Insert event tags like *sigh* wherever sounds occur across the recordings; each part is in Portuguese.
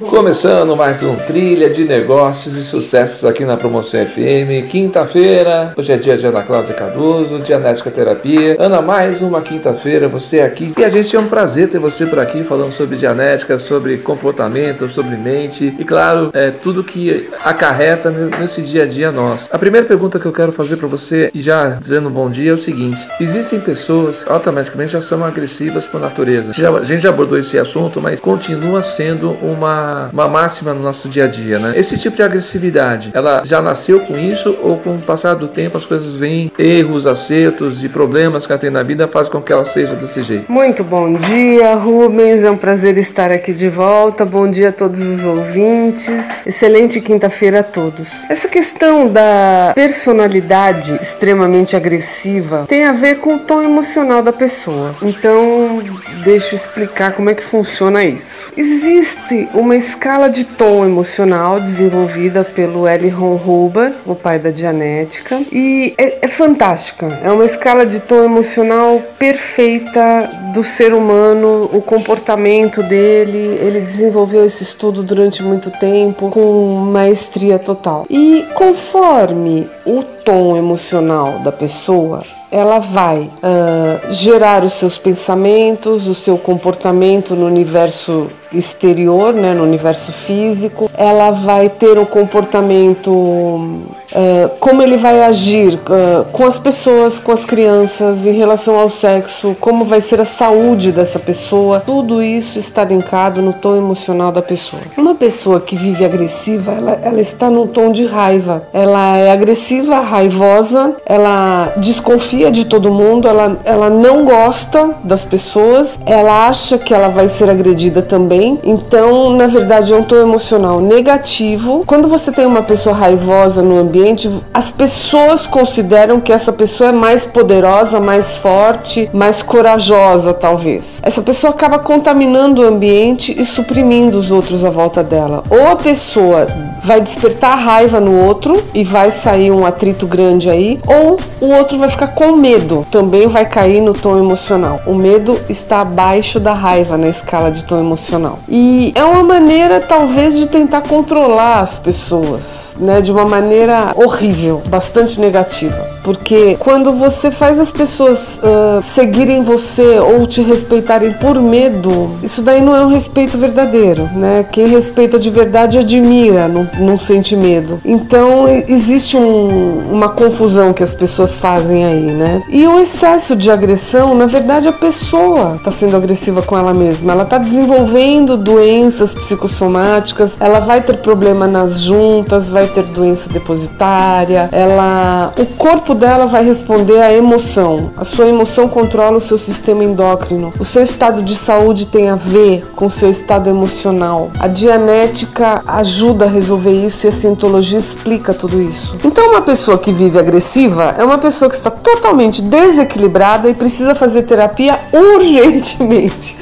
Começando mais um Trilha de Negócios e Sucessos aqui na Promoção FM. Quinta-feira, hoje é dia de Ana Cláudia Cardoso, Dianética Terapia. Ana, mais uma quinta-feira, você aqui. E a gente é um prazer ter você por aqui falando sobre dianética, sobre comportamento, sobre mente e, claro, é tudo que acarreta nesse dia a dia nosso. A primeira pergunta que eu quero fazer para você, e já dizendo um bom dia, é o seguinte: existem pessoas que automaticamente já são agressivas por natureza. A gente já abordou esse assunto, mas continua sendo uma uma, máxima no nosso dia a dia, né? Esse tipo de agressividade, ela já nasceu com isso ou com o passar do tempo as coisas vêm, erros, acertos e problemas que ela tem na vida fazem com que ela seja desse jeito? Muito bom dia, Rubens. É um prazer estar aqui de volta. Bom dia a todos os ouvintes. Excelente quinta-feira a todos. Essa questão da personalidade extremamente agressiva tem a ver com o tom emocional da pessoa. Então, deixa eu explicar como é que funciona isso. Existe uma escala de tom emocional desenvolvida pelo L. Ron Hubbard, o pai da Dianética, e é, é fantástica. É uma escala de tom emocional perfeita do ser humano, o comportamento dele. Ele desenvolveu esse estudo durante muito tempo com maestria total. E conforme o tom emocional da pessoa, ela vai uh, gerar os seus pensamentos, o seu comportamento no universo exterior, né, no universo físico. Ela vai ter um comportamento Uh, como ele vai agir uh, com as pessoas, com as crianças, em relação ao sexo, como vai ser a saúde dessa pessoa, tudo isso está linkado no tom emocional da pessoa. Uma pessoa que vive agressiva, ela, ela está num tom de raiva, ela é agressiva, raivosa, ela desconfia de todo mundo, ela, ela não gosta das pessoas, ela acha que ela vai ser agredida também, então, na verdade, é um tom emocional negativo. Quando você tem uma pessoa raivosa no ambiente, as pessoas consideram que essa pessoa é mais poderosa, mais forte, mais corajosa, talvez. Essa pessoa acaba contaminando o ambiente e suprimindo os outros à volta dela. Ou a pessoa vai despertar raiva no outro e vai sair um atrito grande aí, ou o outro vai ficar com medo, também vai cair no tom emocional. O medo está abaixo da raiva na escala de tom emocional. E é uma maneira, talvez, de tentar controlar as pessoas, né, de uma maneira horrível, bastante negativa. Porque quando você faz as pessoas uh, seguirem você ou te respeitarem por medo, isso daí não é um respeito verdadeiro, né? Quem respeita de verdade admira, não, não sente medo. Então existe um, uma confusão que as pessoas fazem aí, né? E o excesso de agressão, na verdade, a pessoa está sendo agressiva com ela mesma. Ela está desenvolvendo doenças psicossomáticas, ela vai ter problema nas juntas, vai ter doença depositária ela, o corpo dela vai responder à emoção. A sua emoção controla o seu sistema endócrino. O seu estado de saúde tem a ver com o seu estado emocional. A dianética ajuda a resolver isso e a cientologia explica tudo isso. Então, uma pessoa que vive agressiva é uma pessoa que está totalmente desequilibrada e precisa fazer terapia urgentemente,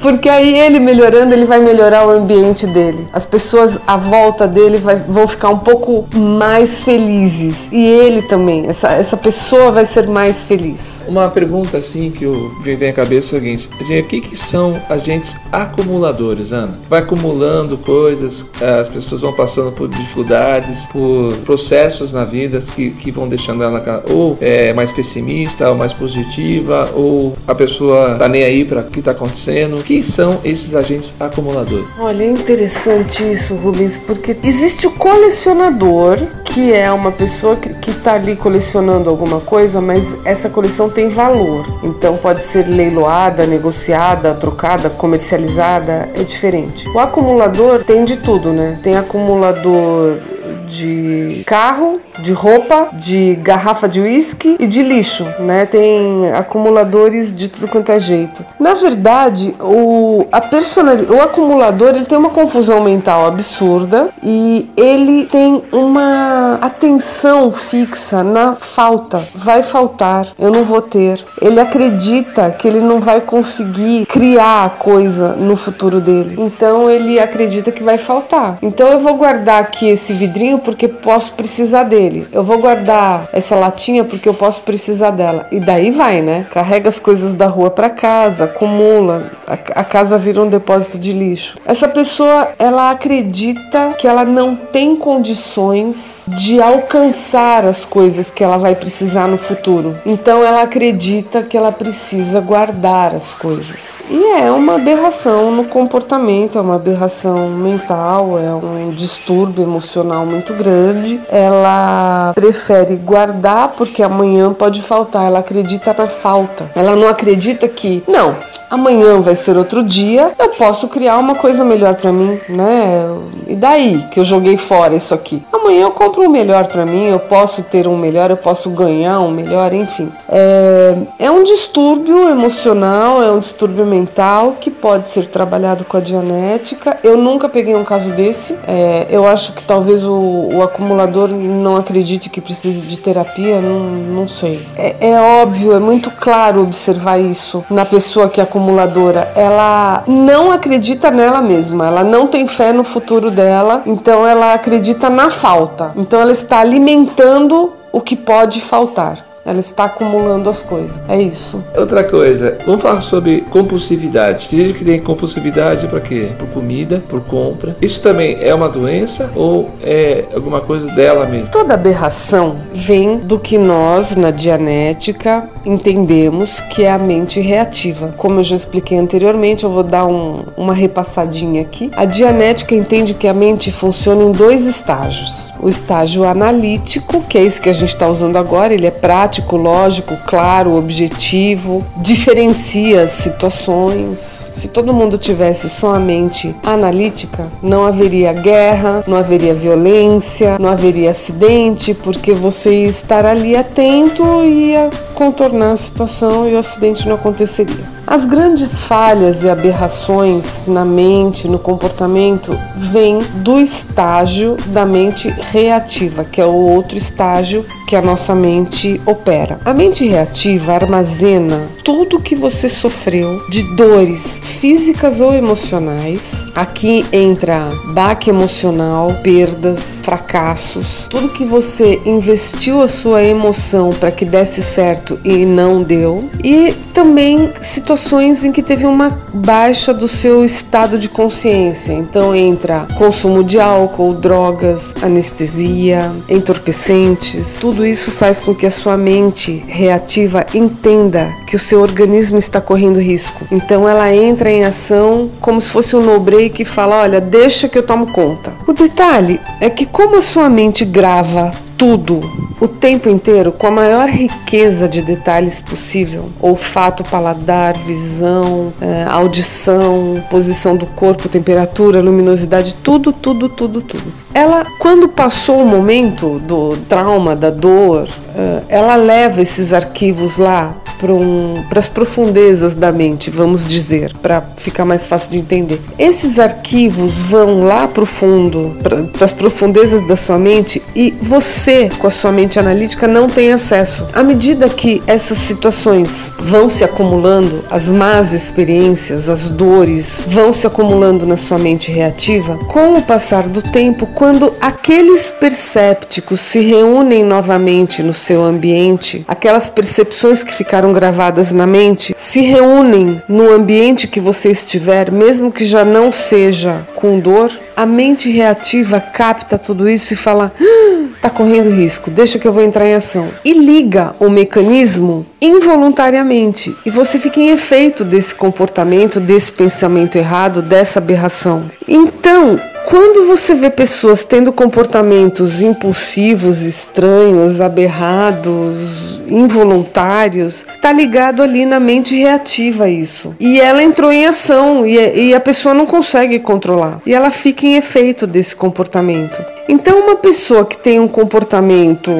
porque aí ele melhorando, ele vai melhorar o ambiente dele. As pessoas à volta dele vai, vão ficar um pouco mais felizes e ele também, essa, essa pessoa vai ser mais feliz. Uma pergunta assim que me vem à cabeça é o seguinte: o que, que são agentes acumuladores, Ana? Vai acumulando coisas, as pessoas vão passando por dificuldades, por processos na vida que, que vão deixando ela ou é, mais pessimista, ou mais positiva, ou a pessoa tá nem aí para o que está acontecendo. O que são esses agentes acumuladores? Olha, é interessante isso, Rubens, porque existe o colecionador que é uma pessoa que está ali colecionando alguma coisa, mas essa coleção tem valor. Então pode ser leiloada, negociada, trocada, comercializada, é diferente. O acumulador tem de tudo, né? Tem acumulador de carro, de roupa, de garrafa de uísque e de lixo, né? Tem acumuladores de tudo quanto é jeito. Na verdade, o, a personalidade, o acumulador ele tem uma confusão mental absurda e ele tem uma atenção fixa na falta. Vai faltar, eu não vou ter. Ele acredita que ele não vai conseguir criar a coisa no futuro dele. Então ele acredita que vai faltar. Então eu vou guardar aqui esse vidrinho tenho porque posso precisar dele. Eu vou guardar essa latinha porque eu posso precisar dela. E daí vai, né? Carrega as coisas da rua para casa, acumula, a, casa vira um depósito de lixo. Essa pessoa, ela acredita que ela não tem condições de alcançar as coisas que ela vai precisar no futuro. Então ela acredita que ela precisa guardar as coisas. E é uma aberração no comportamento, é uma aberração mental, é um distúrbio emocional muito grande. Ela prefere guardar porque amanhã pode faltar, ela acredita na falta. Ela não acredita que, não, amanhã vai ser outro dia, eu posso criar uma coisa melhor para mim, né? E daí que eu joguei fora isso aqui? Amanhã eu compro um melhor para mim, eu posso ter um melhor, eu posso ganhar um melhor, enfim. É, é um distúrbio emocional, é um distúrbio mental que pode ser trabalhado com a dianética. Eu nunca peguei um caso desse. É, eu acho que talvez o, o, acumulador não acredite que precise de terapia, não, não sei. É, é óbvio, é muito claro observar isso na pessoa que acumula acumuladora, ela não acredita nela mesma, ela não tem fé no futuro dela, então ela acredita na falta. Então ela está alimentando o que pode faltar. Ela está acumulando as coisas. É isso. Outra coisa, vamos falar sobre compulsividade. Tem gente que tem compulsividade para quê? Por comida, por compra. Isso também é uma doença ou é alguma coisa dela mesmo? Toda aberração vem do que nós, na dianética, entendemos que é a mente reativa. Como eu já expliquei anteriormente, eu vou dar um, uma repassadinha aqui. A dianética entende que a mente funciona em dois estágios. O estágio analítico, que é esse que a gente está usando agora, ele é prático prático, lógico, claro, objetivo, diferencia as situações. Se todo mundo tivesse só a mente analítica, não haveria guerra, não haveria violência, não haveria acidente, porque você estar ali atento ia contornar a situação e o acidente não aconteceria. As grandes falhas e aberrações na mente, no comportamento, vêm do estágio da mente reativa, que é o outro estágio que a nossa mente opera. A mente reativa armazena tudo que você sofreu de dores físicas ou emocionais. Aqui entra baque emocional, perdas, fracassos, tudo que você investiu a sua emoção para que desse certo e não deu, e também situações em que teve uma baixa do seu estado de consciência. Então entra consumo de álcool, drogas, anestesia, entorpecentes. Tudo isso faz com que a sua mente reativa entenda que o seu organismo está correndo risco. Então ela entra em ação como se fosse um no-break e fala: "Olha, deixa que eu tomo conta". O detalhe é que como a sua mente grava tudo o tempo inteiro com a maior riqueza de detalhes possível: olfato, paladar, visão, é, audição, posição do corpo, temperatura, luminosidade, tudo, tudo, tudo, tudo. Ela, quando passou o momento do trauma, da dor, é, ela leva esses arquivos lá para um, as profundezas da mente, vamos dizer, para ficar mais fácil de entender. Esses arquivos vão lá para o fundo, para as profundezas da sua mente e você, com a sua mente analítica, não tem acesso. À medida que essas situações vão se acumulando, as más experiências, as dores vão se acumulando na sua mente reativa, com o passar do tempo, quando aqueles percépticos se reúnem novamente no seu ambiente, aquelas percepções que ficaram gravadas na mente se reúnem no ambiente que você estiver, mesmo que já não seja com dor, a mente reativa capta tudo isso e fala: ah, tá correndo risco, deixa que eu vou entrar em ação. E liga o mecanismo involuntariamente. E você fica em efeito desse comportamento, desse pensamento errado, dessa aberração. Então, quando você vê pessoas tendo comportamentos impulsivos, estranhos, aberrados, involuntários, tá ligado ali na mente reativa isso. E ela entrou em ação e a pessoa não consegue controlar. E ela fica em efeito desse comportamento. Então, uma pessoa que tem um comportamento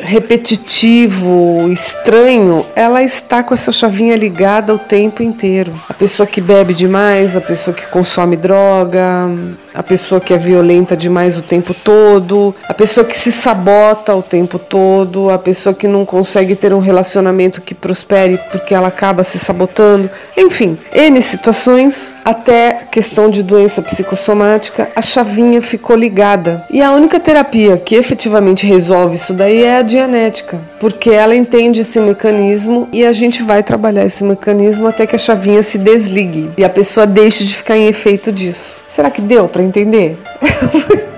repetitivo, estranho, ela está com essa chavinha ligada o tempo inteiro. A pessoa que bebe demais, a pessoa que consome droga, a pessoa que é violenta demais o tempo todo, a pessoa que se sabota o tempo todo, a pessoa que não consegue ter um relacionamento que prospere porque ela acaba se sabotando. Enfim, N situações até questão de doença psicossomática, a chavinha ficou ligada. E a única terapia que efetivamente resolve isso daí é a dianética, porque ela entende esse mecanismo e a gente vai trabalhar esse mecanismo até que a chavinha se desligue e a pessoa deixe de ficar em efeito disso. Será que deu para entender? *laughs*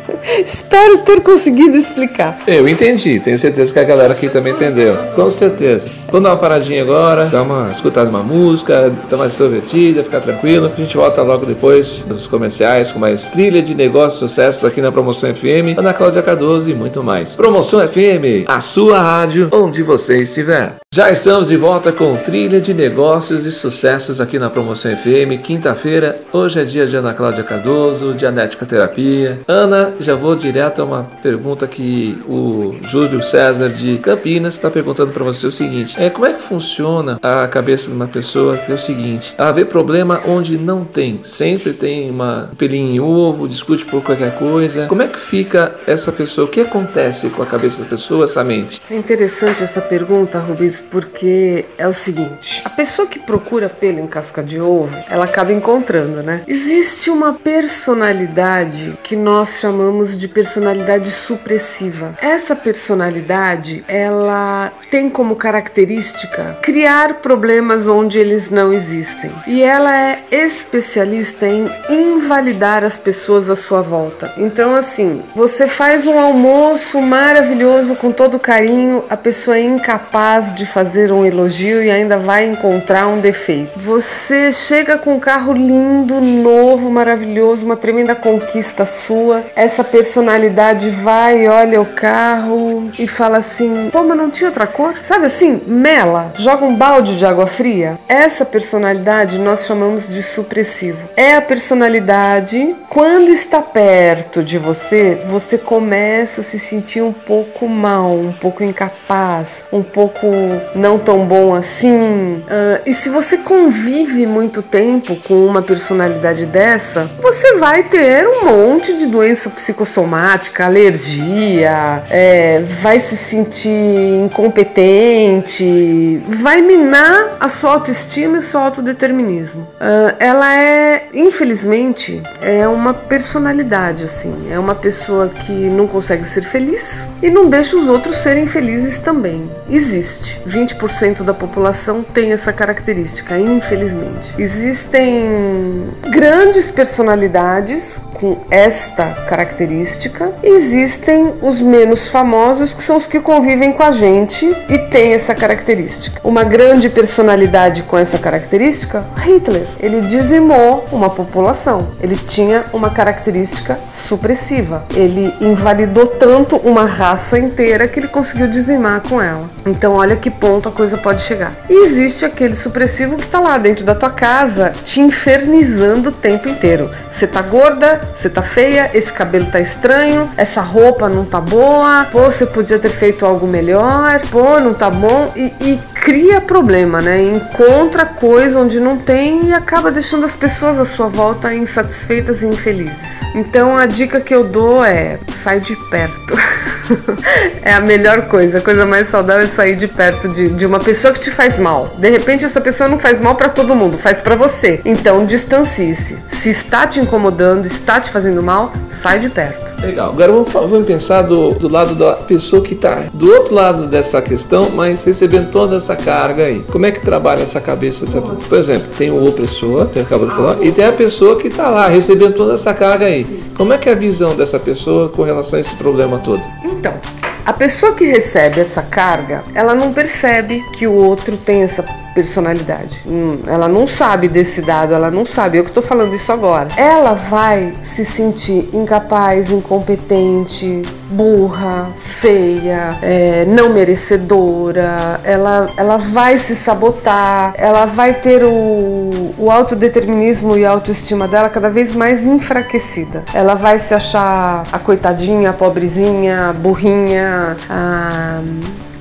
Espero ter conseguido explicar. Eu entendi, tenho certeza que a galera aqui também entendeu. Com certeza. Vamos dar uma paradinha agora, dar uma escutada uma música, dar uma extrovertida, ficar tranquilo. A gente volta logo depois dos comerciais com mais trilha de negócios sucessos aqui na Promoção FM, Ana Cláudia Cardoso e muito mais. Promoção FM, a sua rádio, onde você estiver. Já estamos de volta com trilha de negócios e sucessos aqui na Promoção FM. Quinta-feira, hoje é dia de Ana Cláudia Cardoso, Dianética Terapia. Ana, já vou direto a uma pergunta que o Júlio César de Campinas está perguntando para você o seguinte: é como é que funciona a cabeça de uma pessoa que é o seguinte, vê problema onde não tem, sempre tem uma pelinha em ovo, discute por qualquer coisa. Como é que fica essa pessoa? O que acontece com a cabeça da pessoa, essa mente? É interessante essa pergunta, Rubens, porque é o seguinte: a pessoa que procura pelo em casca de ovo, ela acaba encontrando, né? Existe uma personalidade que nós chamamos de personalidade supressiva. Essa personalidade, ela tem como característica criar problemas onde eles não existem. E ela é especialista em invalidar as pessoas à sua volta. Então, assim, você faz um almoço maravilhoso com todo carinho, a pessoa é incapaz de fazer um elogio e ainda vai encontrar um defeito. Você chega com um carro lindo, novo, maravilhoso, uma tremenda conquista sua. Essa personalidade vai, olha o carro e fala assim: pô, mas não tinha outra cor? Sabe assim, mela, joga um balde de água fria. Essa personalidade nós chamamos de supressivo. É a personalidade, quando está perto de você, você começa a se sentir um pouco mal, um pouco incapaz, um pouco não tão bom assim. Uh, e se você convive muito tempo com uma personalidade dessa, você vai ter um monte de doença psicossomática, alergia, é, vai se sentir incompetente, vai minar a sua autoestima e seu autodeterminismo. Uh, ela é, infelizmente, é uma personalidade assim, é uma pessoa que não consegue ser feliz e não deixa os outros serem felizes também. Existe 20% da população tem essa característica, infelizmente. Existem grandes personalidades com esta característica, existem os menos famosos, que são os que convivem com a gente e têm essa característica. Uma grande personalidade com essa característica, Hitler. Ele dizimou uma população. Ele tinha uma característica supressiva. Ele invalidou tanto uma raça inteira que ele conseguiu dizimar com ela. Então, olha que ponto a coisa pode chegar. E existe aquele supressivo que está lá dentro da tua casa te infernizando o tempo inteiro. Você tá gorda, você tá feia, esse cabelo tá estranho, essa roupa não tá boa, pô, você podia ter feito algo melhor, pô, não tá bom. E, e cria problema, né? Encontra coisa onde não tem e acaba deixando as pessoas à sua volta insatisfeitas e infelizes. Então a dica que eu dou é sai de perto. *laughs* é a melhor coisa, a coisa mais saudável é sair de perto de, de uma pessoa que te faz mal. De repente essa pessoa não faz mal para todo mundo, faz para você. Então distancie-se. Se está te incomodando, está te fazendo mal, sai de perto. Legal. Agora vamos, vamos pensar do, do lado da pessoa que está do outro lado dessa questão, mas recebendo toda essa carga aí. Como é que trabalha essa cabeça dessa pessoa? Por exemplo, tem o opressor, que acabou de falar, e tem a pessoa que está lá recebendo toda essa carga aí. Como é que é a visão dessa pessoa com relação a esse problema todo? Então, a pessoa que recebe essa carga, ela não percebe que o outro tem essa personalidade. Hum, ela não sabe desse dado, ela não sabe. Eu que estou falando isso agora. Ela vai se sentir incapaz, incompetente, burra, feia, é, não merecedora. Ela, ela vai se sabotar. Ela vai ter o, o autodeterminismo e a autoestima dela cada vez mais enfraquecida. Ela vai se achar a coitadinha, a pobrezinha, a burrinha, a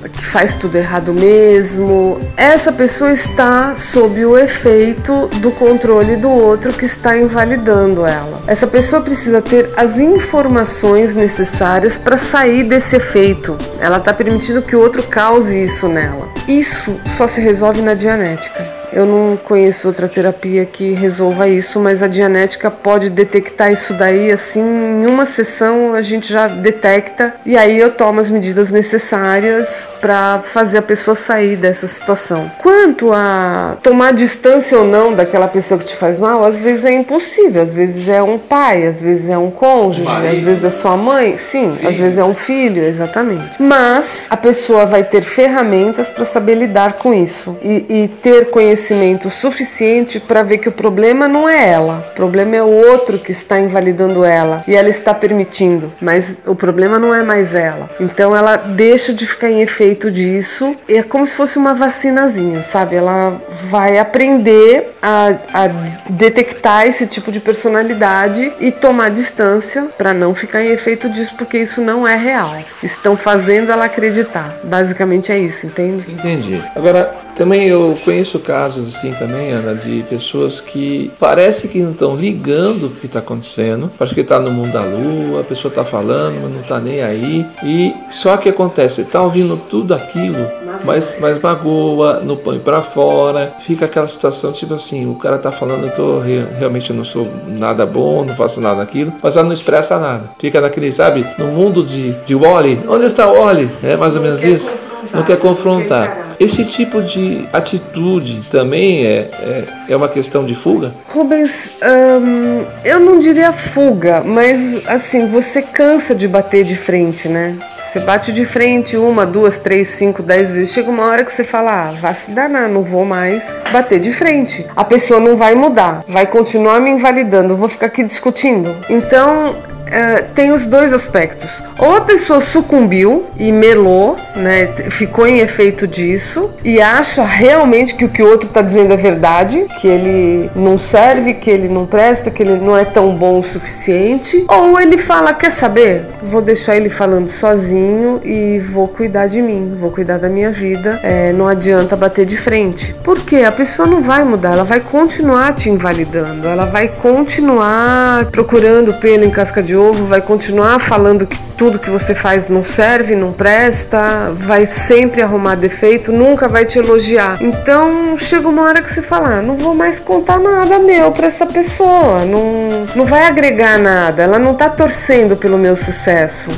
que faz tudo errado mesmo. Essa pessoa está sob o efeito do controle do outro que está invalidando ela. Essa pessoa precisa ter as informações necessárias para sair desse efeito. Ela está permitindo que o outro cause isso nela. Isso só se resolve na dianética. Eu não conheço outra terapia que resolva isso, mas a dianética pode detectar isso daí assim, em uma sessão a gente já detecta e aí eu tomo as medidas necessárias para fazer a pessoa sair dessa situação. Quanto a tomar distância ou não daquela pessoa que te faz mal, às vezes é impossível, às vezes é um pai, às vezes é um cônjuge, às vezes é sua mãe, sim, às vezes é um filho, exatamente. Mas a pessoa vai ter ferramentas para saber lidar com isso e, e ter conhecimento suficiente para ver que o problema não é ela, o problema é o outro que está invalidando ela e ela está permitindo, mas o problema não é mais ela. Então ela deixa de ficar em efeito disso, é como se fosse uma vacinazinha, sabe? Ela vai aprender a, a detectar esse tipo de personalidade e tomar distância para não ficar em efeito disso, porque isso não é real. Estão fazendo ela acreditar. Basicamente é isso, entende? Entendi. Agora, também eu conheço casos assim também, Ana, de pessoas que parece que não estão ligando o que está acontecendo, parece que está no mundo da lua, a pessoa está falando, mas não está nem aí. E só que acontece, está ouvindo tudo aquilo, mas, mas magoa, não põe para fora, fica aquela situação tipo assim, o cara está falando, eu tô realmente eu não sou nada bom, não faço nada daquilo, mas ela não expressa nada. Fica naquele, sabe, no mundo de, de Wally, onde está Wally? É mais ou menos isso. Não quer confrontar. Esse tipo de atitude também é, é, é uma questão de fuga? Rubens, hum, eu não diria fuga, mas assim, você cansa de bater de frente, né? Você bate de frente uma, duas, três, cinco, dez vezes. Chega uma hora que você fala, ah, vai se danar, não vou mais bater de frente. A pessoa não vai mudar, vai continuar me invalidando, vou ficar aqui discutindo. Então, Uh, tem os dois aspectos. Ou a pessoa sucumbiu e melou, né, ficou em efeito disso e acha realmente que o que o outro está dizendo é verdade, que ele não serve, que ele não presta, que ele não é tão bom o suficiente. Ou ele fala: Quer saber? Vou deixar ele falando sozinho e vou cuidar de mim, vou cuidar da minha vida. É, não adianta bater de frente. Porque a pessoa não vai mudar, ela vai continuar te invalidando, ela vai continuar procurando pelo em casca de ovo, vai continuar falando que tudo que você faz não serve, não presta, vai sempre arrumar defeito, nunca vai te elogiar. Então chega uma hora que você fala: ah, não vou mais contar nada meu para essa pessoa, não, não vai agregar nada, ela não tá torcendo pelo meu sucesso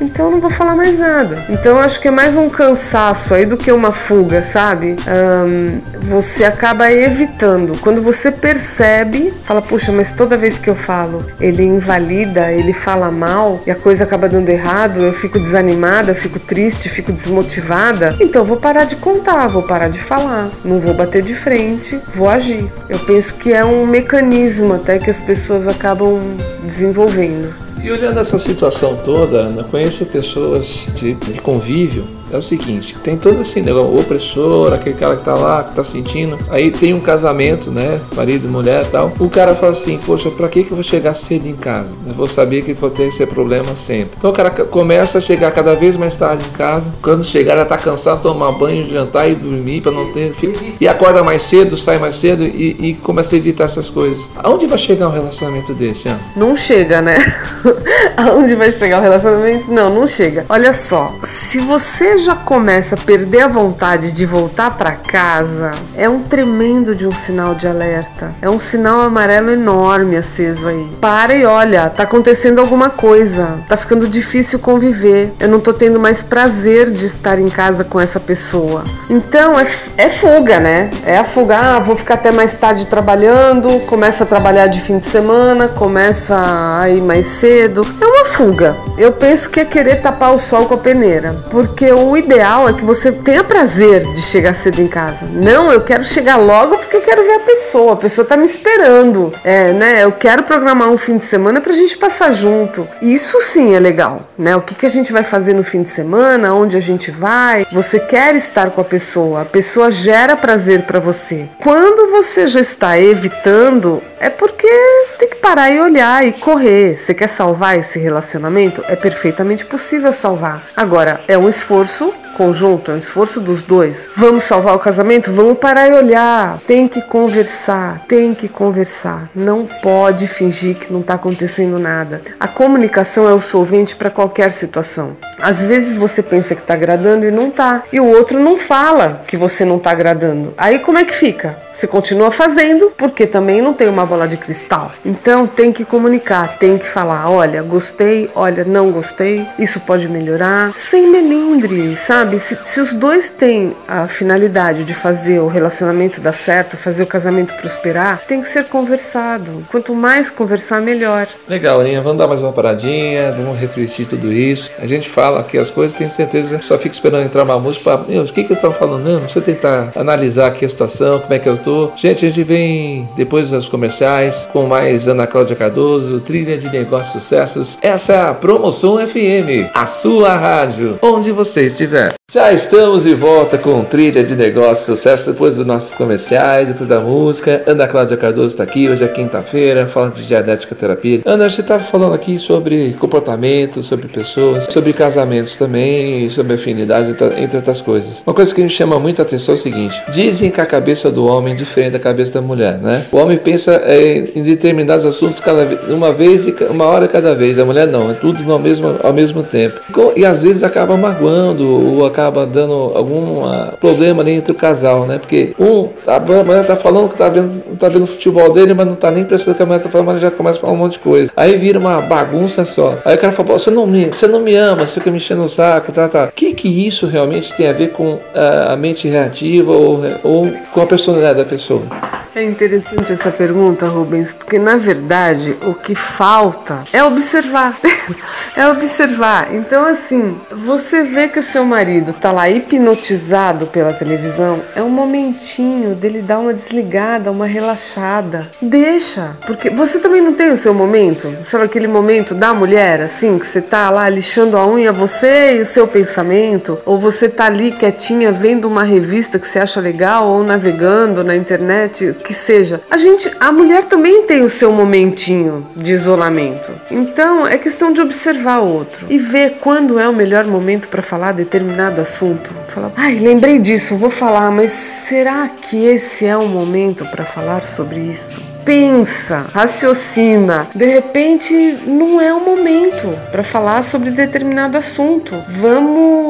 então não vou falar mais nada. Então acho que é mais um cansaço aí do que uma fuga, sabe? Um, você acaba evitando. Quando você percebe, fala, puxa, mas toda vez que eu falo, ele invalida, ele fala mal e a coisa acaba dando errado, eu fico desanimada, fico triste, fico desmotivada. Então vou parar de contar, vou parar de falar, não vou bater de frente, vou agir. Eu penso que é um mecanismo até que as pessoas acabam desenvolvendo. E olhando essa situação toda, Ana, conheço pessoas de, de convívio é o seguinte, tem todo esse negócio, o opressor, aquele cara que tá lá, que tá sentindo. Aí tem um casamento, né? Marido, mulher tal. O cara fala assim, poxa, pra que que eu vou chegar cedo em casa? Eu vou saber que vou ter esse problema sempre. Então o cara começa a chegar cada vez mais tarde em casa. Quando chegar já tá cansado, tomar banho, jantar e dormir para não ter filho. E acorda mais cedo, sai mais cedo e, e começa a evitar essas coisas. Aonde vai chegar um relacionamento desse, Ana? Não chega, né? *laughs* Aonde vai chegar um relacionamento? Não, não chega. Olha só, se você já começa a perder a vontade de voltar para casa, é um tremendo de um sinal de alerta. É um sinal amarelo enorme aceso aí. Para e olha, tá acontecendo alguma coisa. Tá ficando difícil conviver. Eu não tô tendo mais prazer de estar em casa com essa pessoa. Então é, é fuga, né? É a fuga. Ah, vou ficar até mais tarde trabalhando, começa a trabalhar de fim de semana, começa a ir mais cedo. É uma fuga. Eu penso que é querer tapar o sol com a peneira. Porque o ideal é que você tenha prazer de chegar cedo em casa. Não, eu quero chegar logo porque eu quero ver a pessoa. A pessoa tá me esperando. É, né? Eu quero programar um fim de semana pra gente passar junto. Isso sim é legal, né? O que, que a gente vai fazer no fim de semana, onde a gente vai. Você quer estar com a pessoa. A pessoa gera prazer para você. Quando você já está evitando, é porque tem que parar e olhar e correr. Você quer salvar esse relacionamento? É perfeitamente possível salvar. Agora, é um esforço conjunto, é um esforço dos dois. Vamos salvar o casamento? Vamos parar e olhar. Tem que conversar, tem que conversar. Não pode fingir que não está acontecendo nada. A comunicação é o solvente para qualquer situação. Às vezes você pensa que está agradando e não está, e o outro não fala que você não está agradando. Aí como é que fica? Você continua fazendo porque também não tem uma bola de cristal. Então tem que comunicar, tem que falar, olha, gostei, olha, não gostei, isso pode melhorar, sem melindre, sabe? Se, se os dois têm a finalidade de fazer o relacionamento dar certo, fazer o casamento prosperar, tem que ser conversado. Quanto mais conversar, melhor. Legal, Aninha, vamos dar mais uma paradinha, vamos refletir tudo isso. A gente fala aqui as coisas, tenho certeza que só fica esperando entrar uma música para, meu, o que que eles estão falando? Não, deixa eu tentar analisar aqui a situação, como é que eu tô. Gente, a gente vem depois dos comerciais com mais Ana Cláudia Cardoso, Trilha de Negócios Sucessos. Essa é a Promoção FM, a sua rádio, onde você estiver. Já estamos de volta com Trilha de Negócios Sucesso depois dos nossos comerciais, depois da música. Ana Cláudia Cardoso está aqui, hoje é quinta-feira, falando de dianética terapia. Ana, a gente estava falando aqui sobre comportamento, sobre pessoas, sobre casamentos também, sobre afinidade, entre outras coisas. Uma coisa que me chama muito a atenção é o seguinte: dizem que a cabeça do homem é diferente da cabeça da mulher, né? O homem pensa é, em determinados assuntos cada uma vez e uma hora cada vez. A mulher não, é tudo no mesmo, ao mesmo tempo. E às vezes acaba magoando ou acaba dando algum ah, problema ali entre o casal, né? Porque um, a mulher tá falando que tá vendo, tá vendo o futebol dele, mas não tá nem prestando o que a mulher tá falando, mas já começa a falar um monte de coisa. Aí vira uma bagunça só. Aí o cara fala, você não me, você não me ama, você fica me enchendo o saco, tá, tá. O que que isso realmente tem a ver com a, a mente reativa ou, ou com a personalidade da pessoa? É interessante essa pergunta, Rubens, porque na verdade o que falta é observar. *laughs* é observar. Então, assim, você vê que o seu marido tá lá hipnotizado pela televisão, é um momentinho dele dar uma desligada, uma relaxada. Deixa, porque você também não tem o seu momento, sabe aquele momento da mulher, assim, que você tá lá lixando a unha, você e o seu pensamento, ou você tá ali quietinha vendo uma revista que você acha legal, ou navegando na internet que seja. A gente, a mulher também tem o seu momentinho de isolamento. Então é questão de observar o outro e ver quando é o melhor momento para falar determinado assunto. Falar, ai, lembrei disso, vou falar, mas será que esse é o momento para falar sobre isso? pensa, raciocina. De repente, não é o momento para falar sobre determinado assunto. Vamos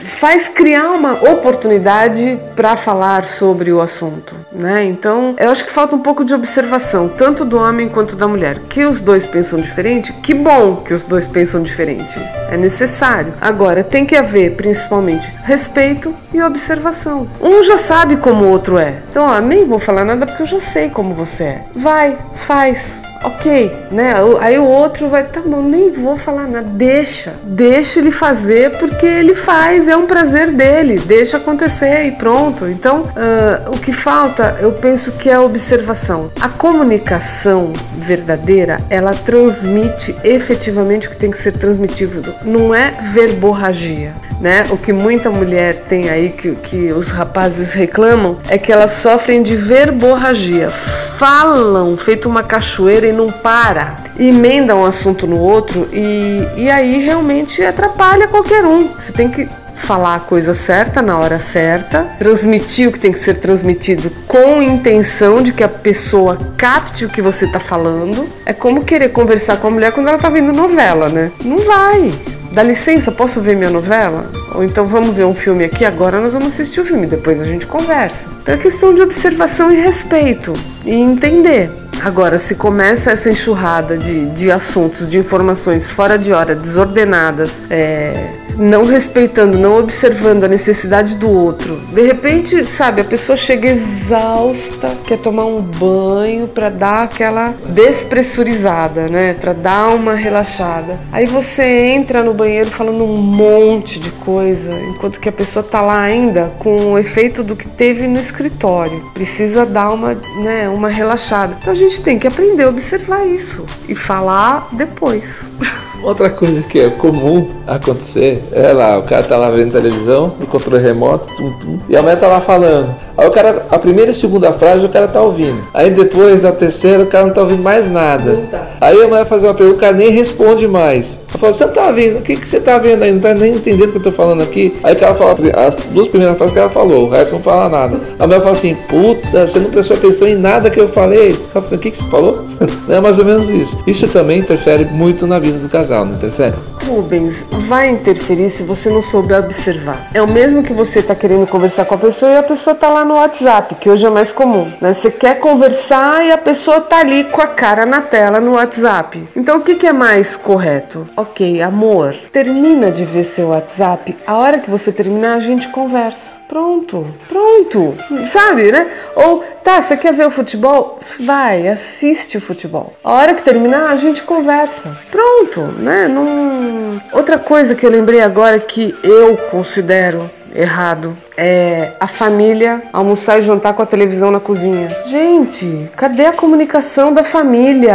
faz criar uma oportunidade para falar sobre o assunto, né? Então, eu acho que falta um pouco de observação, tanto do homem quanto da mulher. Que os dois pensam diferente, que bom que os dois pensam diferente. É necessário. Agora, tem que haver principalmente respeito e observação. Um já sabe como o outro é. Então, ó, nem vou falar nada porque eu já sei como você é. Vai, faz, ok, né? Aí o outro vai, tá bom, nem vou falar nada, deixa, deixa ele fazer porque ele faz, é um prazer dele, deixa acontecer e pronto. Então, uh, o que falta, eu penso que é a observação. A comunicação verdadeira, ela transmite efetivamente o que tem que ser transmitido, não é verborragia né? O que muita mulher tem aí que, que os rapazes reclamam é que elas sofrem de verborragia. Falam feito uma cachoeira e não para. Emendam um assunto no outro e, e aí realmente atrapalha qualquer um. Você tem que falar a coisa certa na hora certa, transmitir o que tem que ser transmitido com intenção de que a pessoa capte o que você está falando. É como querer conversar com a mulher quando ela está vendo novela, né? Não vai. Dá licença, posso ver minha novela? Ou então vamos ver um filme aqui, agora nós vamos assistir o filme, depois a gente conversa. É questão de observação e respeito e entender. Agora, se começa essa enxurrada de, de assuntos, de informações fora de hora, desordenadas, é, não respeitando, não observando a necessidade do outro. De repente, sabe, a pessoa chega exausta, quer tomar um banho para dar aquela despressurizada, né? Para dar uma relaxada. Aí você entra no banheiro falando um monte de coisa, enquanto que a pessoa tá lá ainda com o efeito do que teve no escritório. Precisa dar uma, né, uma relaxada. Então a gente tem que aprender a observar isso e falar depois. *laughs* Outra coisa que é comum acontecer é lá, o cara tá lá vendo televisão, no controle remoto, tum, tum, e a mulher tá lá falando. Aí o cara, a primeira e segunda frase o cara tá ouvindo. Aí depois da terceira o cara não tá ouvindo mais nada. Tá. Aí a mulher faz uma pergunta, o cara nem responde mais. Ela fala, você não tá vendo? O que, que você tá vendo aí? Não tá nem entendendo o que eu tô falando aqui. Aí o cara fala, as duas primeiras frases que ela falou, o resto não fala nada. A mulher fala assim, puta, você não prestou atenção em nada que eu falei. Ela fala, o que, que você falou? *laughs* é mais ou menos isso. Isso também interfere muito na vida do casal, não interfere? Rubens, vai interferir se você não souber observar. É o mesmo que você está querendo conversar com a pessoa e a pessoa está lá no WhatsApp, que hoje é mais comum. Né? Você quer conversar e a pessoa está ali com a cara na tela no WhatsApp. Então o que, que é mais correto? Ok, amor, termina de ver seu WhatsApp. A hora que você terminar, a gente conversa. Pronto, pronto. Sabe, né? Ou, tá, você quer ver o futebol? Vai, assiste o futebol. A hora que terminar, a gente conversa. Pronto, né? Não... Outra coisa que eu lembrei agora que eu considero errado. É a família almoçar e jantar com a televisão na cozinha. Gente, cadê a comunicação da família?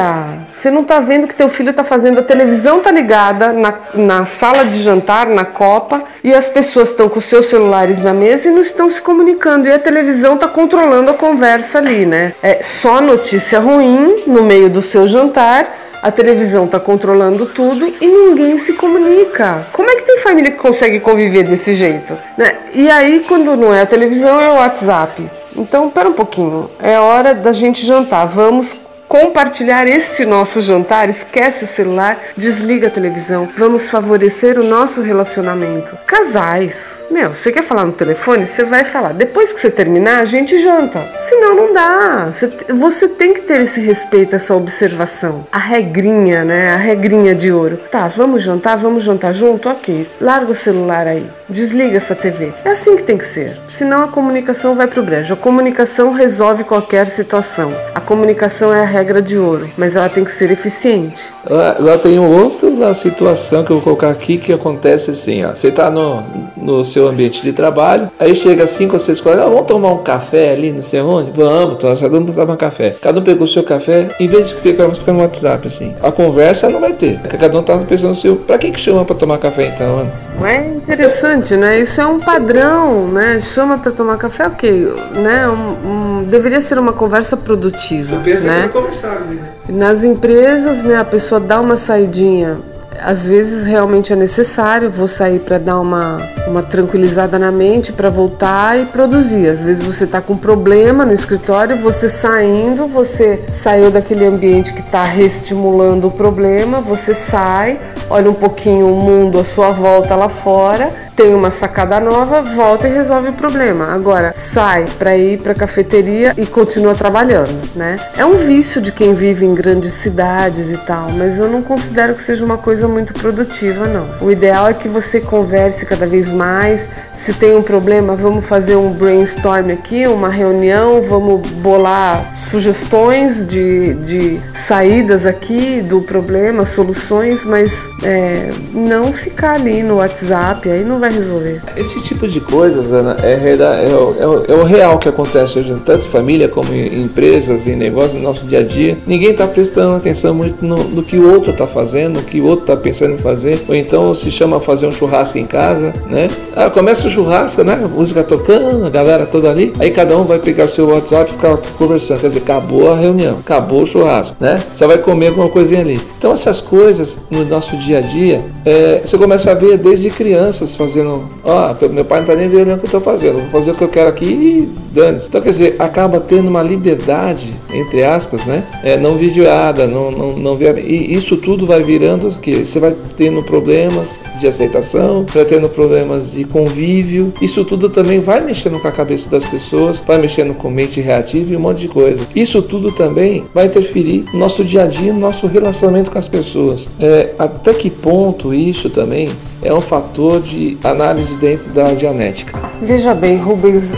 Você não tá vendo que teu filho tá fazendo a televisão tá ligada na, na sala de jantar, na copa, e as pessoas estão com seus celulares na mesa e não estão se comunicando. E a televisão tá controlando a conversa ali, né? É só notícia ruim no meio do seu jantar a televisão está controlando tudo e ninguém se comunica. Como é que tem família que consegue conviver desse jeito? Né? E aí, quando não é a televisão, é o WhatsApp. Então, pera um pouquinho, é hora da gente jantar. Vamos compartilhar este nosso jantar, esquece o celular, desliga a televisão. Vamos favorecer o nosso relacionamento. Casais. Meu, você quer falar no telefone? Você vai falar. Depois que você terminar, a gente janta. Senão não dá. Você, tem que ter esse respeito, essa observação. A regrinha, né? A regrinha de ouro. Tá, vamos jantar, vamos jantar junto? Ok. Larga o celular aí. Desliga essa TV. É assim que tem que ser. Senão a comunicação vai pro brejo. A comunicação resolve qualquer situação. A comunicação é a regra de ouro, mas ela tem que ser eficiente. Agora tem outra situação que eu vou colocar aqui que acontece assim, ó. Você está no, no seu ambiente de trabalho, aí chega cinco ou seis colegas, ah, vamos tomar um café ali, não sei onde? Vamos, então todo mundo tomar um café. Cada um pegou o seu café, em vez de ficar, ficar no WhatsApp, assim. A conversa não vai ter. Cada um tá pensando no seu. Pra que que chama pra tomar café então? É interessante, né? Isso é um padrão, né? Chama para tomar café, ok, né? Um, um, deveria ser uma conversa produtiva, Você pensa né? Conversar, né? Nas empresas, né? A pessoa dá uma saidinha às vezes realmente é necessário, vou sair para dar uma, uma tranquilizada na mente, para voltar e produzir. Às vezes você está com problema no escritório, você saindo, você saiu daquele ambiente que está reestimulando o problema, você sai, olha um pouquinho o mundo à sua volta lá fora tem uma sacada nova, volta e resolve o problema. Agora, sai para ir para cafeteria e continua trabalhando, né? É um vício de quem vive em grandes cidades e tal, mas eu não considero que seja uma coisa muito produtiva, não. O ideal é que você converse cada vez mais. Se tem um problema, vamos fazer um brainstorm aqui, uma reunião, vamos bolar sugestões de, de saídas aqui do problema, soluções, mas é, não ficar ali no WhatsApp, aí não vai resolver. Esse tipo de coisas, Ana, é, é, o, é, o, é o real que acontece hoje, tanto em família como em empresas, em negócios, no nosso dia a dia. Ninguém está prestando atenção muito no, no, que o outro está fazendo, no que o outro está pensando em fazer, ou então se chama a fazer um churrasco em casa, né? Ah, começa o churrasco, né? Música tocando, a galera toda ali, aí cada um vai pegar seu WhatsApp e ficar conversando. Quer dizer, acabou a reunião, acabou o churrasco, né? Você vai comer alguma coisinha ali. Então essas coisas no nosso dia a dia, é, você começa a ver desde crianças fazendo ó, oh, meu pai não tá nem vendo o que eu tô fazendo, vou fazer o que eu quero aqui e dane-se. Então, quer dizer, acaba tendo uma liberdade, entre aspas, né? É, não videada, não, não, não E isso tudo vai virando o quê? Você vai tendo problemas de aceitação, vai tendo problemas de convívio. Isso tudo também vai mexendo com a cabeça das pessoas, vai mexendo com mente reativa e um monte de coisa. Isso tudo também vai interferir no nosso dia a dia, no nosso relacionamento com as pessoas. É, até que ponto isso também é um fator de análise dentro da dianética. Veja bem, Rubens,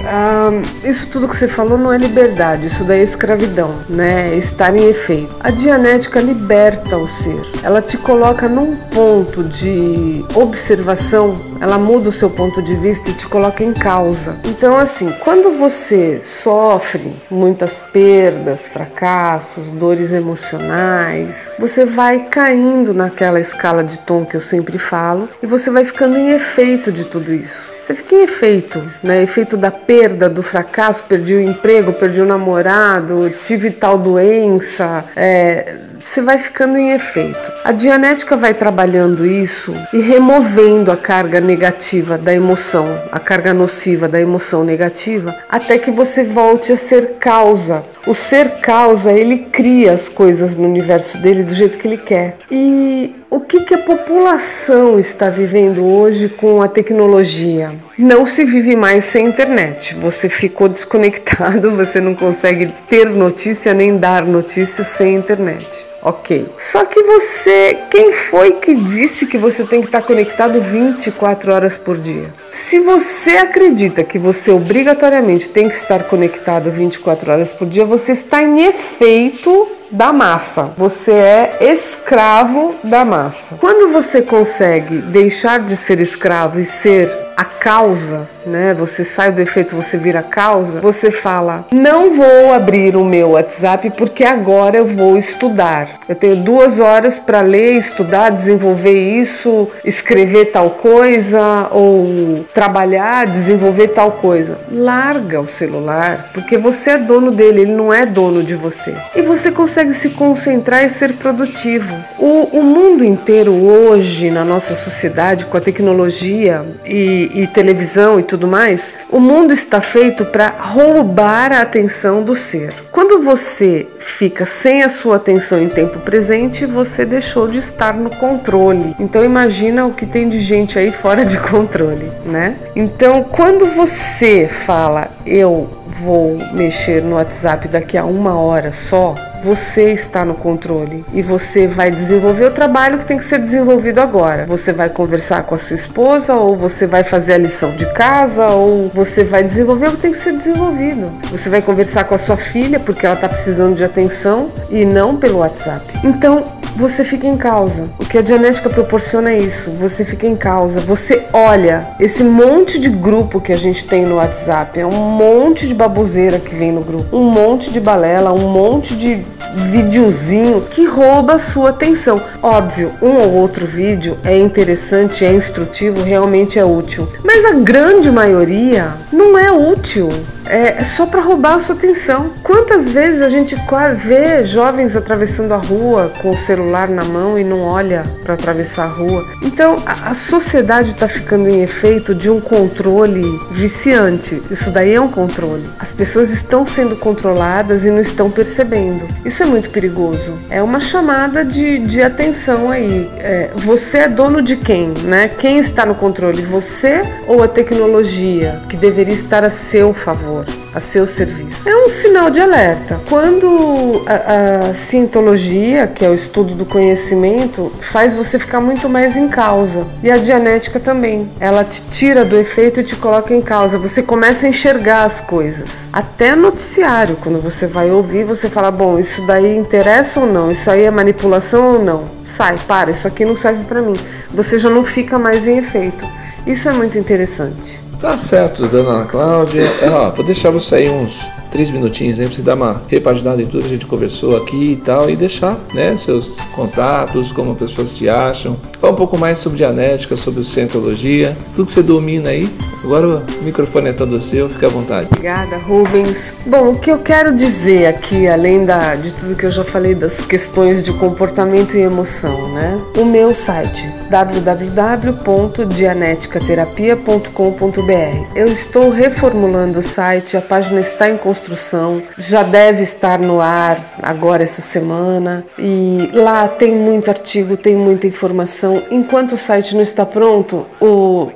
isso tudo que você falou não é liberdade, isso daí é escravidão, né? Estar em efeito. A dianética liberta o ser, ela te coloca num ponto de observação, ela muda o seu ponto de vista e te coloca em causa. Então, assim, quando você sofre muitas perdas, fracassos, dores emocionais, você vai caindo naquela escala de tom que eu sempre falo e você vai ficando em efeito de tudo isso. Você fica em efeito, né? Efeito da perda, do fracasso, perdi o emprego, perdi o namorado, tive tal doença. É, você vai ficando em efeito. A Dianética vai trabalhando isso e removendo a carga negativa da emoção, a carga nociva da emoção negativa, até que você volte a ser causa O ser causa, ele cria as coisas no universo dele do jeito que ele quer. E o que, que a população está vivendo hoje com a tecnologia? Não se vive mais sem internet. Você ficou desconectado, *laughs* você não consegue ter notícia nem dar notícia sem internet. Ok. Só que você, quem foi que disse que você tem que estar conectado 24 horas por dia? Se você acredita que você obrigatoriamente tem que estar conectado 24 horas por dia, você está em efeito da massa. Você é escravo da massa. Quando você consegue deixar de ser escravo e ser a causa, né? Você sai do efeito, você vira a causa. Você fala: não vou abrir o meu WhatsApp porque agora eu vou estudar. Eu tenho duas horas para ler, estudar, desenvolver isso, escrever tal coisa ou trabalhar, desenvolver tal coisa. Larga o celular porque você é dono dele, ele não é dono de você. E você consegue se concentrar e ser produtivo. O, o mundo inteiro hoje na nossa sociedade com a tecnologia e e, televisão e tudo mais, o mundo está feito para roubar a atenção do ser. Quando você fica sem a sua atenção em tempo presente, você deixou de estar no controle. Então imagina o que tem de gente aí fora de controle, né? Então quando você fala eu vou mexer no WhatsApp daqui a uma hora só, você está no controle e você vai desenvolver o trabalho que tem que ser desenvolvido agora. Você vai conversar com a sua esposa, ou você vai fazer a lição de casa, ou você vai desenvolver o que tem que ser desenvolvido. Você vai conversar com a sua filha porque ela está precisando de atenção e não pelo WhatsApp. Então, você fica em causa. O que a Dianética proporciona é isso. Você fica em causa. Você olha esse monte de grupo que a gente tem no WhatsApp. É um monte de baboseira que vem no grupo. Um monte de balela, um monte de videozinho que rouba a sua atenção. Óbvio, um ou outro vídeo é interessante, é instrutivo, realmente é útil. Mas a grande maioria não é útil é só para roubar a sua atenção. Quantas vezes a gente vê jovens atravessando a rua com o celular na mão e não olha para atravessar a rua? Então a, a sociedade está ficando em efeito de um controle viciante. Isso daí é um controle. As pessoas estão sendo controladas e não estão percebendo. Isso é muito perigoso. É uma chamada de, de atenção aí. É, você é dono de quem, né? Quem está no controle? Você ou a tecnologia que deveria estar a seu favor? Favor, a seu serviço. É um sinal de alerta. Quando a, a sintologia, que é o estudo do conhecimento, faz você ficar muito mais em causa. E a dianética também. Ela te tira do efeito e te coloca em causa. Você começa a enxergar as coisas. Até noticiário, quando você vai ouvir, você fala: bom, isso daí interessa ou não? Isso aí é manipulação ou não? Sai, para, isso aqui não serve para mim. Você já não fica mais em efeito. Isso é muito interessante. Tá certo, dona Ana Cláudia. É, ó, vou deixar você aí uns três minutinhos aí pra você dar uma repaginada em tudo que a gente conversou aqui e tal e deixar, né, seus contatos, como as pessoas te acham. Fala um pouco mais sobre dianética, sobre cientologia, tudo que você domina aí. Agora o microfone é todo seu, fica à vontade. Obrigada, Rubens. Bom, o que eu quero dizer aqui, além da, de tudo que eu já falei das questões de comportamento e emoção, né? O meu site www.dianeticaterapia.com.br. Eu estou reformulando o site, a página está em construção, já deve estar no ar agora essa semana e lá tem muito artigo, tem muita informação. Enquanto o site não está pronto, o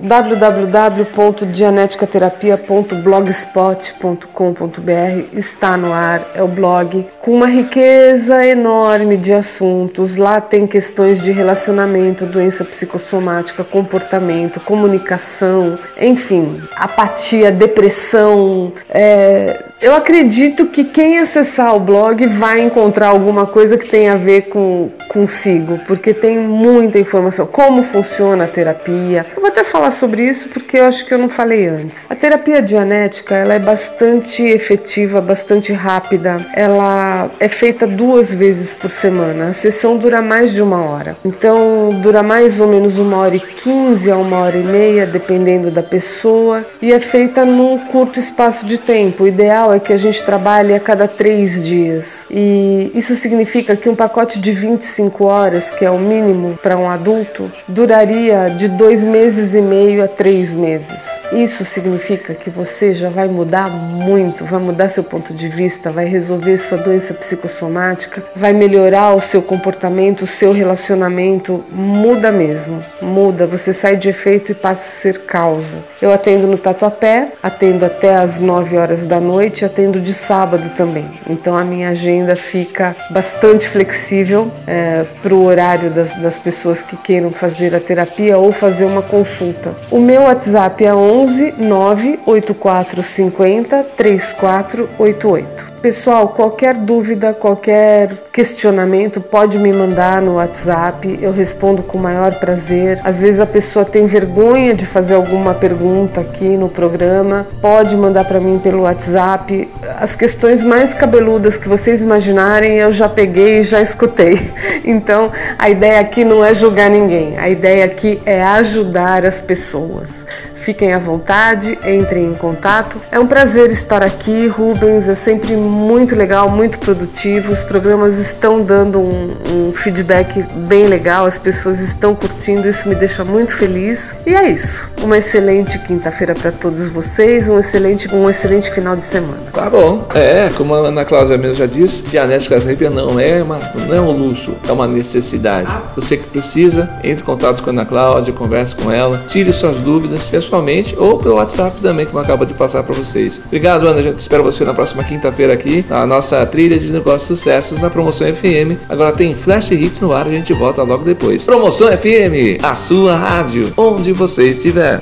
www.dianeticaterapia.blogspot.com.br está no ar, é o blog com uma riqueza enorme de assuntos. Lá tem questões de relacionamento, doença psicossomática, comportamento, comunicação, enfim, apatia, depressão. É... Eu acredito que quem acessar o blog vai encontrar alguma coisa que tenha a ver com consigo, porque tem muita informação. Como funciona a terapia? Eu vou até falar sobre isso porque eu acho que eu não falei antes. A terapia dianética ela é bastante efetiva, bastante rápida. Ela é feita duas vezes por semana. A sessão dura mais de uma hora. Então dura mais ou menos uma hora e quinze a uma hora e meia, dependendo da pessoa, e é feita num curto espaço de tempo. O ideal é que a gente trabalhe a cada três dias. E isso significa que um pacote de 25 horas, que é o mínimo para um adulto, duraria de dois meses e meio a três meses. Isso significa que você já vai mudar muito, vai mudar seu ponto de vista, vai resolver sua doença psicossomática, vai melhorar o seu comportamento, o seu relacionamento, muda mesmo, muda. Você sai de efeito e passa a ser causa. Eu atendo no Tatuapé, atendo até às 9 horas da noite, atendo de sábado também. Então a minha agenda fica bastante flexível é, para o horário das, das pessoas que queiram fazer a terapia ou fazer uma consulta. O meu WhatsApp é 11 98450 3488. Pessoal, qualquer dúvida, qualquer questionamento, pode me mandar no WhatsApp, eu respondo com o maior prazer. Às vezes a pessoa tem vergonha de fazer alguma pergunta aqui no programa, pode mandar para mim pelo WhatsApp. As questões mais cabeludas que vocês imaginarem, eu já peguei e já escutei. *laughs* Então, a ideia aqui não é julgar ninguém, a ideia aqui é ajudar as pessoas. Fiquem à vontade, entrem em contato. É um prazer estar aqui, Rubens. É sempre muito legal, muito produtivo. Os programas estão dando um, um feedback bem legal, as pessoas estão curtindo, isso me deixa muito feliz. E é isso. Uma excelente quinta-feira para todos vocês, um excelente, um excelente final de semana. Tá bom. É, como a Ana Cláudia mesmo já disse, Dianética Ribeira não é, uma, não é um luxo, é uma necessidade. Você que precisa, entre em contato com a Ana Cláudia, converse com ela, tire suas dúvidas pessoalmente ou pelo WhatsApp também, que eu acabo de passar para vocês. Obrigado, Ana. A gente espera você na próxima quinta-feira aqui, na nossa trilha de negócios sucessos na Promoção FM. Agora tem Flash Hits no ar, a gente volta logo depois. Promoção FM, a sua rádio, onde você estiver.